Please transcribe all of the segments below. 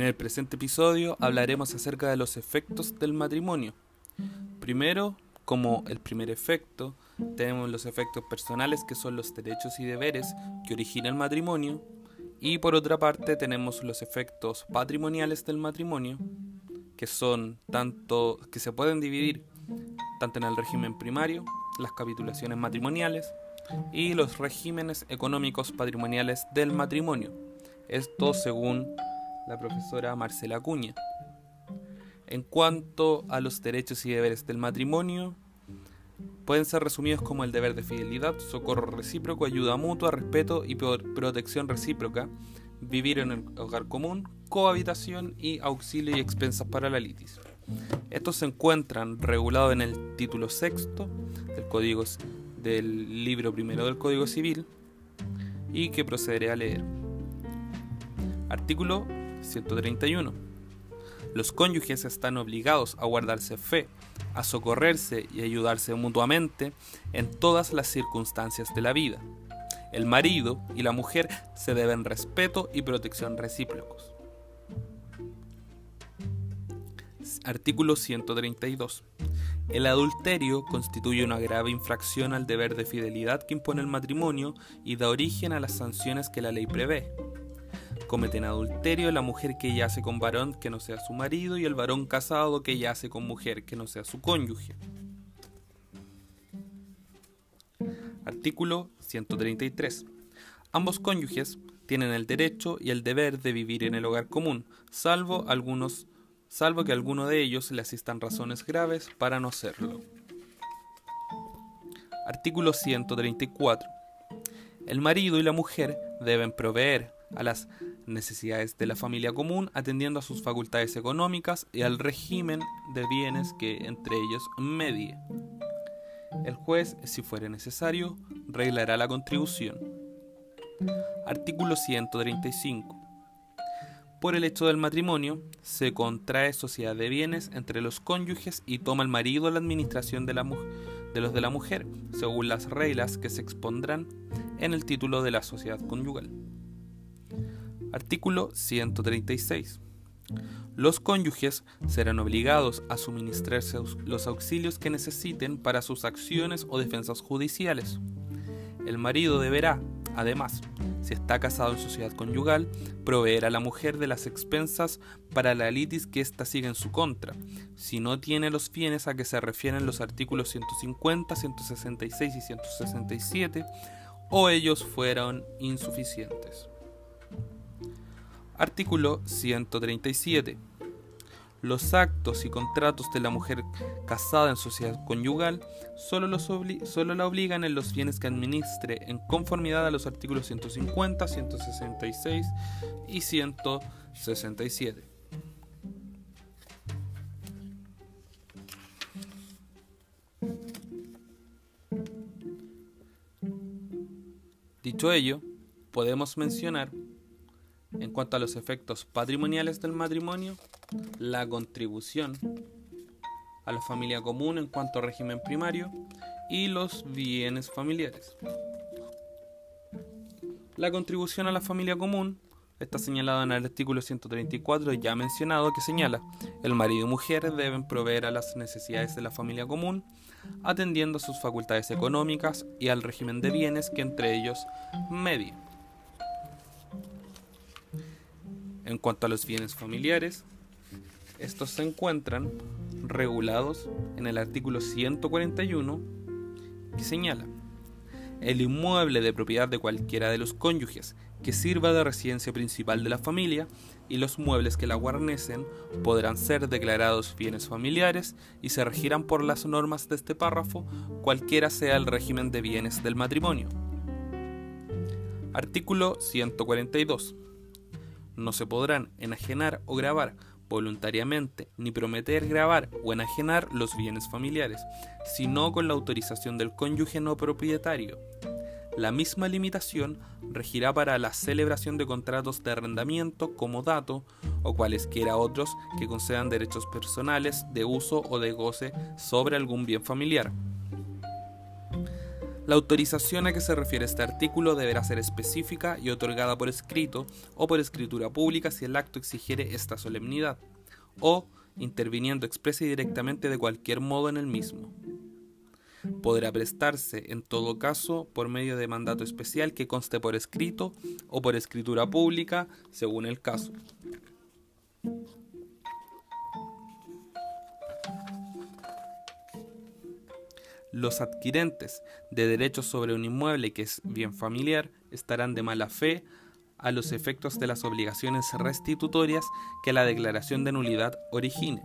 En el presente episodio hablaremos acerca de los efectos del matrimonio. Primero, como el primer efecto, tenemos los efectos personales que son los derechos y deberes que origina el matrimonio. Y por otra parte tenemos los efectos patrimoniales del matrimonio, que son tanto que se pueden dividir tanto en el régimen primario, las capitulaciones matrimoniales y los regímenes económicos patrimoniales del matrimonio. Esto según la profesora Marcela Acuña. En cuanto a los derechos y deberes del matrimonio, pueden ser resumidos como el deber de fidelidad, socorro recíproco, ayuda mutua, respeto y protección recíproca, vivir en el hogar común, cohabitación y auxilio y expensas para la litis. Estos se encuentran regulados en el título sexto del Código del libro primero del Código Civil y que procederé a leer. Artículo 131. Los cónyuges están obligados a guardarse fe, a socorrerse y ayudarse mutuamente en todas las circunstancias de la vida. El marido y la mujer se deben respeto y protección recíprocos. Artículo 132. El adulterio constituye una grave infracción al deber de fidelidad que impone el matrimonio y da origen a las sanciones que la ley prevé cometen adulterio la mujer que yace con varón que no sea su marido y el varón casado que yace con mujer que no sea su cónyuge. Artículo 133. Ambos cónyuges tienen el derecho y el deber de vivir en el hogar común, salvo algunos salvo que a alguno de ellos le asistan razones graves para no hacerlo. Artículo 134. El marido y la mujer deben proveer a las necesidades de la familia común, atendiendo a sus facultades económicas y al régimen de bienes que entre ellos medie. El juez, si fuere necesario, reglará la contribución. Artículo 135. Por el hecho del matrimonio, se contrae sociedad de bienes entre los cónyuges y toma el marido la administración de, la de los de la mujer, según las reglas que se expondrán en el título de la sociedad conyugal. Artículo 136. Los cónyuges serán obligados a suministrarse los auxilios que necesiten para sus acciones o defensas judiciales. El marido deberá, además, si está casado en sociedad conyugal, proveer a la mujer de las expensas para la litis que ésta siga en su contra, si no tiene los bienes a que se refieren los artículos 150, 166 y 167, o ellos fueron insuficientes. Artículo 137. Los actos y contratos de la mujer casada en sociedad conyugal solo, la obligan en los bienes que administre en conformidad a los artículos 150, 166 y 167. Dicho ello, podemos mencionar en cuanto a los efectos patrimoniales del matrimonio, la contribución a la familia común en cuanto a régimen primario y los bienes familiares. La contribución a la familia común está señalada en el artículo 134 ya mencionado que señala el marido y mujer deben proveer a las necesidades de la familia común atendiendo a sus facultades económicas y al régimen de bienes que entre ellos medie. En cuanto a los bienes familiares, estos se encuentran regulados en el artículo 141 que señala el inmueble de propiedad de cualquiera de los cónyuges que sirva de residencia principal de la familia y los muebles que la guarnecen podrán ser declarados bienes familiares y se regirán por las normas de este párrafo cualquiera sea el régimen de bienes del matrimonio. Artículo 142 no se podrán enajenar o grabar voluntariamente, ni prometer grabar o enajenar los bienes familiares, sino con la autorización del cónyuge no propietario. La misma limitación regirá para la celebración de contratos de arrendamiento, como dato o cualesquiera otros que concedan derechos personales de uso o de goce sobre algún bien familiar. La autorización a que se refiere este artículo deberá ser específica y otorgada por escrito o por escritura pública si el acto exigiere esta solemnidad, o interviniendo expresa y directamente de cualquier modo en el mismo. Podrá prestarse, en todo caso, por medio de mandato especial que conste por escrito o por escritura pública, según el caso. Los adquirentes de derechos sobre un inmueble que es bien familiar estarán de mala fe a los efectos de las obligaciones restitutorias que la declaración de nulidad origine.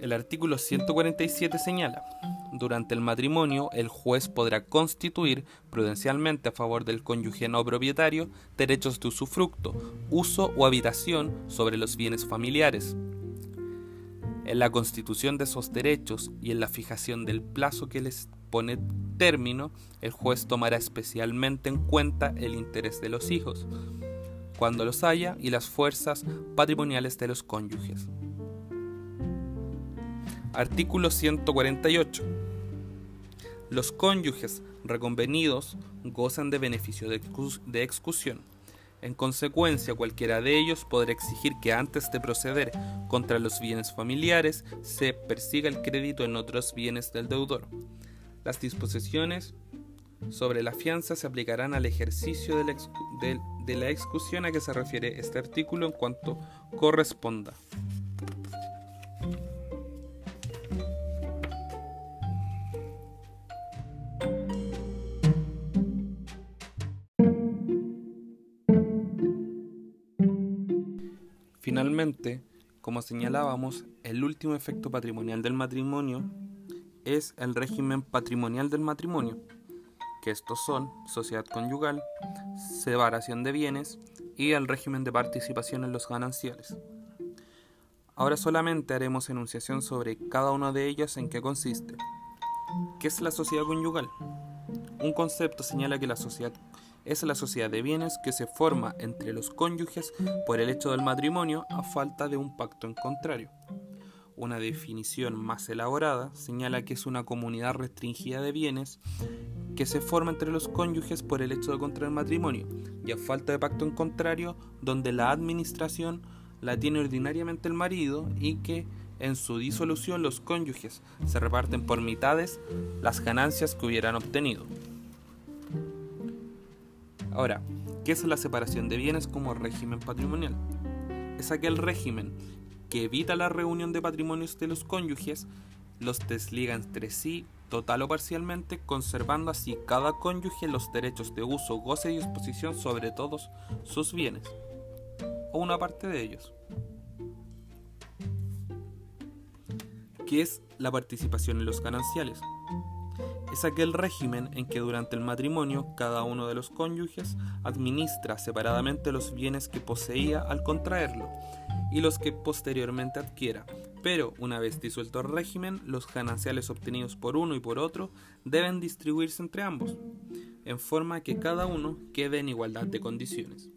El artículo 147 señala, durante el matrimonio el juez podrá constituir prudencialmente a favor del cónyuge no propietario derechos de usufructo, uso o habitación sobre los bienes familiares. En la constitución de esos derechos y en la fijación del plazo que les pone término, el juez tomará especialmente en cuenta el interés de los hijos, cuando los haya, y las fuerzas patrimoniales de los cónyuges. Artículo 148. Los cónyuges reconvenidos gozan de beneficio de, de excusión. En consecuencia, cualquiera de ellos podrá exigir que antes de proceder contra los bienes familiares se persiga el crédito en otros bienes del deudor. Las disposiciones sobre la fianza se aplicarán al ejercicio de la, de a que se refiere este artículo en cuanto corresponda. Finalmente, como señalábamos, el último efecto patrimonial del matrimonio es el régimen patrimonial del matrimonio, que estos son sociedad conyugal, separación de bienes y el régimen de participación en los gananciales. Ahora solamente haremos enunciación sobre cada una de ellas en qué consiste. ¿Qué es la sociedad conyugal? Un concepto señala que la sociedad es la sociedad de bienes que se forma entre los cónyuges por el hecho del matrimonio a falta de un pacto en contrario. Una definición más elaborada señala que es una comunidad restringida de bienes que se forma entre los cónyuges por el hecho de contraer matrimonio y a falta de pacto en contrario donde la administración la tiene ordinariamente el marido y que en su disolución los cónyuges se reparten por mitades las ganancias que hubieran obtenido. Ahora, ¿qué es la separación de bienes como régimen patrimonial? Es aquel régimen que evita la reunión de patrimonios de los cónyuges, los desliga entre sí total o parcialmente, conservando así cada cónyuge los derechos de uso, goce y disposición sobre todos sus bienes, o una parte de ellos. ¿Qué es la participación en los gananciales? Es aquel régimen en que durante el matrimonio cada uno de los cónyuges administra separadamente los bienes que poseía al contraerlo y los que posteriormente adquiera, pero una vez disuelto el régimen, los gananciales obtenidos por uno y por otro deben distribuirse entre ambos, en forma que cada uno quede en igualdad de condiciones.